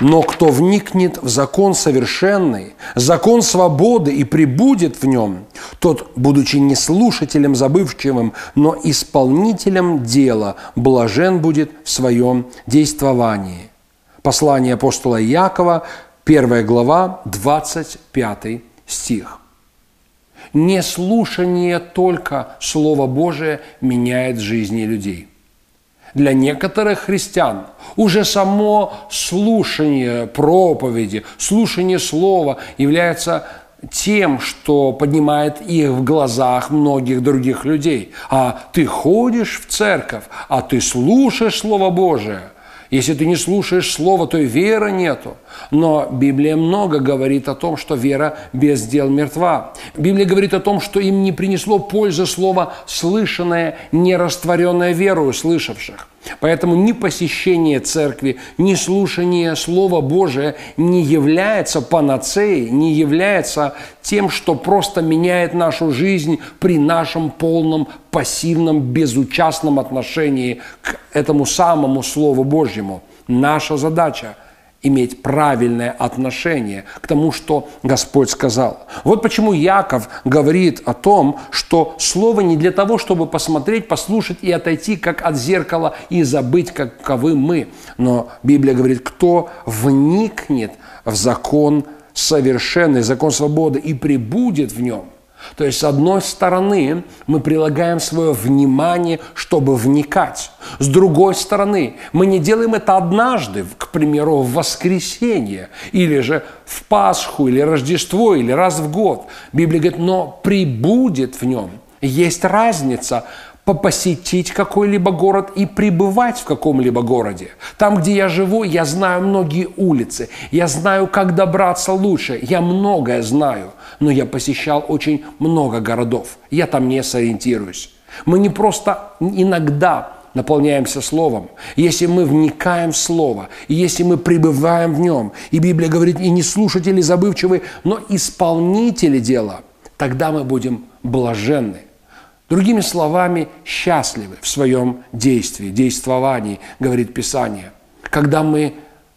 Но кто вникнет в закон совершенный, закон свободы и прибудет в нем, тот, будучи не слушателем забывчивым, но исполнителем дела, блажен будет в своем действовании. Послание апостола Якова, 1 глава, 25 стих. Неслушание только Слова Божия меняет жизни людей – для некоторых христиан уже само слушание проповеди, слушание слова является тем, что поднимает их в глазах многих других людей. А ты ходишь в церковь, а ты слушаешь Слово Божие – если ты не слушаешь Слово, то и веры нету. Но Библия много говорит о том, что вера без дел мертва. Библия говорит о том, что им не принесло пользы Слово слышанное, не растворенное верою слышавших. Поэтому ни посещение церкви, ни слушание Слова Божия не является панацеей, не является тем, что просто меняет нашу жизнь при нашем полном пассивном, безучастном отношении к этому самому Слову Божьему. Наша задача – иметь правильное отношение к тому, что Господь сказал. Вот почему Яков говорит о том, что Слово не для того, чтобы посмотреть, послушать и отойти, как от зеркала, и забыть, каковы мы. Но Библия говорит, кто вникнет в закон совершенный, закон свободы и прибудет в нем – то есть, с одной стороны, мы прилагаем свое внимание, чтобы вникать. С другой стороны, мы не делаем это однажды, к примеру, в воскресенье, или же в Пасху, или Рождество, или раз в год. Библия говорит, но прибудет в нем. Есть разница посетить какой-либо город и пребывать в каком-либо городе. Там, где я живу, я знаю многие улицы, я знаю, как добраться лучше, я многое знаю, но я посещал очень много городов, я там не сориентируюсь. Мы не просто иногда наполняемся Словом, если мы вникаем в Слово, и если мы пребываем в нем, и Библия говорит, и не слушатели забывчивые, но исполнители дела, тогда мы будем блаженны. Другими словами, счастливы в своем действии, действовании, говорит Писание. Когда мы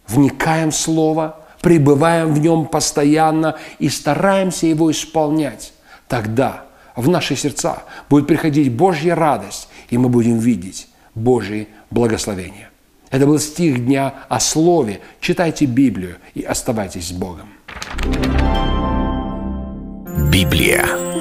вникаем в Слово, пребываем в нем постоянно и стараемся его исполнять, тогда в наши сердца будет приходить Божья радость, и мы будем видеть Божьи благословения. Это был стих дня о Слове. Читайте Библию и оставайтесь с Богом. Библия.